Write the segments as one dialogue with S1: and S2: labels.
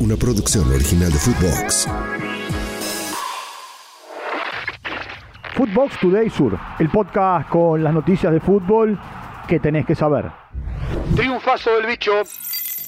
S1: una producción original de Footbox.
S2: Footbox Today Sur, el podcast con las noticias de fútbol que tenés que saber.
S3: Triunfazo del bicho.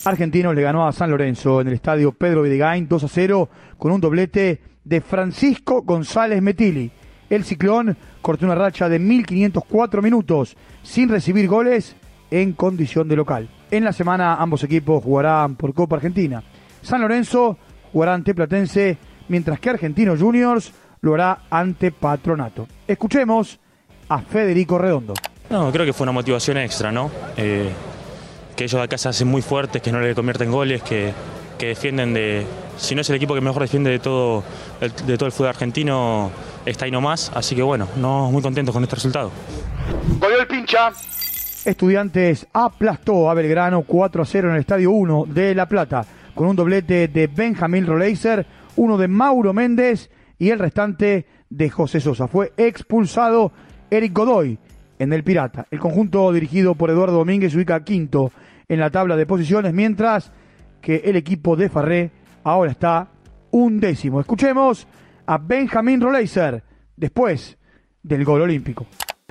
S2: Argentinos le ganó a San Lorenzo en el estadio Pedro Videgain 2 a 0 con un doblete de Francisco González Metili. El ciclón cortó una racha de 1504 minutos sin recibir goles en condición de local. En la semana ambos equipos jugarán por Copa Argentina. San Lorenzo jugará ante Platense, mientras que Argentinos Juniors lo hará ante Patronato. Escuchemos a Federico Redondo.
S4: No, creo que fue una motivación extra, ¿no? Eh, que ellos de acá se hacen muy fuertes, que no le convierten goles, que, que defienden de. Si no es el equipo que mejor defiende de todo el, de todo el fútbol argentino, está ahí nomás. Así que bueno, no muy contentos con este resultado.
S3: Goleó el pincha.
S2: Estudiantes aplastó a Belgrano 4 a 0 en el Estadio 1 de La Plata, con un doblete de Benjamín Roleiser, uno de Mauro Méndez y el restante de José Sosa. Fue expulsado Eric Godoy en el Pirata. El conjunto dirigido por Eduardo Domínguez ubica quinto en la tabla de posiciones, mientras que el equipo de Farré ahora está un décimo. Escuchemos a Benjamín Roleiser después del gol olímpico.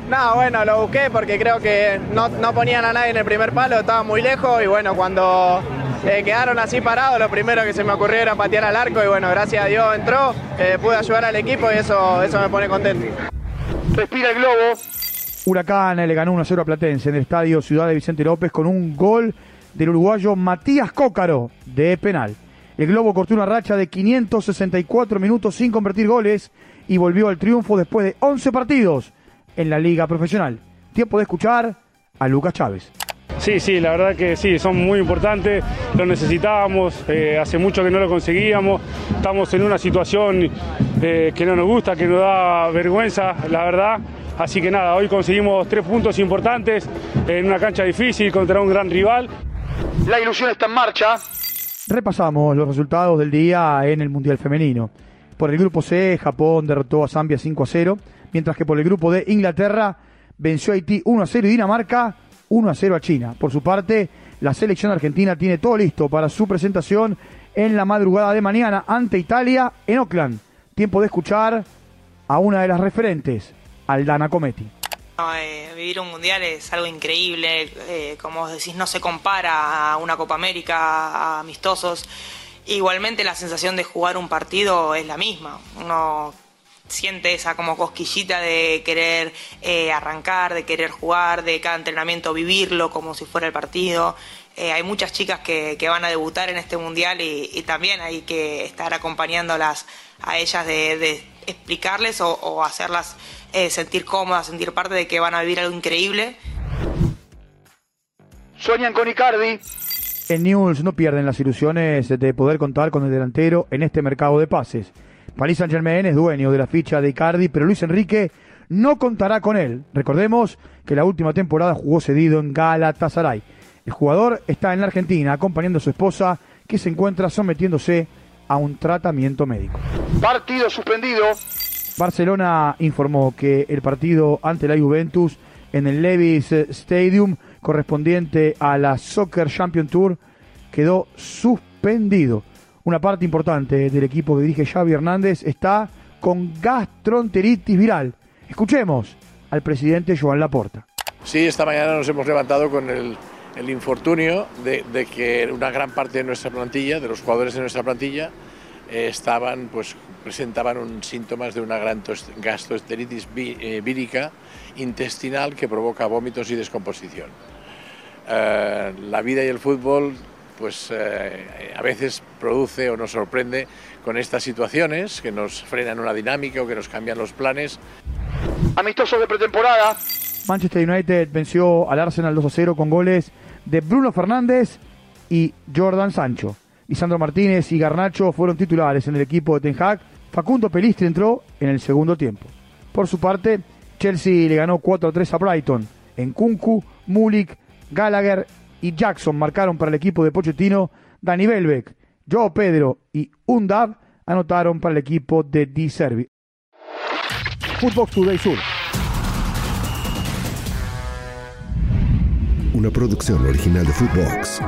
S5: No, bueno, lo busqué porque creo que no, no, ponían a nadie en el primer palo, estaba muy lejos y bueno, cuando eh, quedaron así parados, lo primero que se me ocurrió era patear al arco y bueno, gracias a Dios entró, eh, pude ayudar al equipo y eso, eso me pone contento.
S3: Respira el globo.
S2: Huracán le ganó 1-0 a Platense en el estadio Ciudad de Vicente López con un gol del uruguayo Matías Cócaro de penal. El Globo cortó una racha de 564 minutos sin convertir goles y volvió al triunfo después de 11 partidos en la liga profesional. Tiempo de escuchar a Lucas Chávez.
S6: Sí, sí, la verdad que sí, son muy importantes, lo necesitábamos, eh, hace mucho que no lo conseguíamos, estamos en una situación eh, que no nos gusta, que nos da vergüenza, la verdad. Así que nada, hoy conseguimos tres puntos importantes en una cancha difícil contra un gran rival.
S3: La ilusión está en marcha.
S2: Repasamos los resultados del día en el Mundial Femenino. Por el grupo C, Japón derrotó a Zambia 5 a 0, mientras que por el grupo D, Inglaterra venció a Haití 1 a 0 y Dinamarca 1 a 0 a China. Por su parte, la selección argentina tiene todo listo para su presentación en la madrugada de mañana ante Italia en Oakland. Tiempo de escuchar a una de las referentes, Aldana Cometti.
S7: Eh, vivir un mundial es algo increíble, eh, como decís, no se compara a una Copa América, a amistosos. Igualmente la sensación de jugar un partido es la misma. Uno siente esa como cosquillita de querer eh, arrancar, de querer jugar, de cada entrenamiento vivirlo como si fuera el partido. Eh, hay muchas chicas que, que, van a debutar en este mundial y, y, también hay que estar acompañándolas a ellas de, de explicarles o, o hacerlas eh, sentir cómodas, sentir parte de que van a vivir algo increíble.
S3: Sueñan con Icardi.
S2: En News no pierden las ilusiones de poder contar con el delantero en este mercado de pases. Paris Saint Germain es dueño de la ficha de Icardi, pero Luis Enrique no contará con él. Recordemos que la última temporada jugó cedido en Galatasaray. El jugador está en la Argentina acompañando a su esposa que se encuentra sometiéndose a un tratamiento médico.
S3: Partido suspendido.
S2: Barcelona informó que el partido ante la Juventus en el Levis Stadium correspondiente a la Soccer Champion Tour quedó suspendido. Una parte importante del equipo que dirige Xavi Hernández está con gastroenteritis viral. Escuchemos al presidente Joan Laporta.
S8: Sí, esta mañana nos hemos levantado con el, infortunio de, que una gran parte de nuestra plantilla, de los jugadores de nuestra plantilla, eh, estaban, pues, presentaban un, síntomas de una gran gastroenteritis eh, vírica intestinal que provoca vómitos y descomposición. Eh, la vida y el fútbol pues eh, a veces produce o nos sorprende con estas situaciones que nos frenan una dinámica o que nos cambian los planes.
S3: Amistoso de pretemporada.
S2: Manchester United venció al Arsenal 2 a 0 con goles de Bruno Fernández y Jordan Sancho. Lisandro Martínez y Garnacho fueron titulares en el equipo de Ten Hag. Facundo Pelistri entró en el segundo tiempo. Por su parte, Chelsea le ganó 4 a 3 a Brighton. En Kunku, Mulik, Gallagher y Jackson marcaron para el equipo de Pochettino, Dani Belbeck, Joe Pedro y Undab anotaron para el equipo de Di Servi. Footbox Today Sur.
S1: Una producción original de Footbox.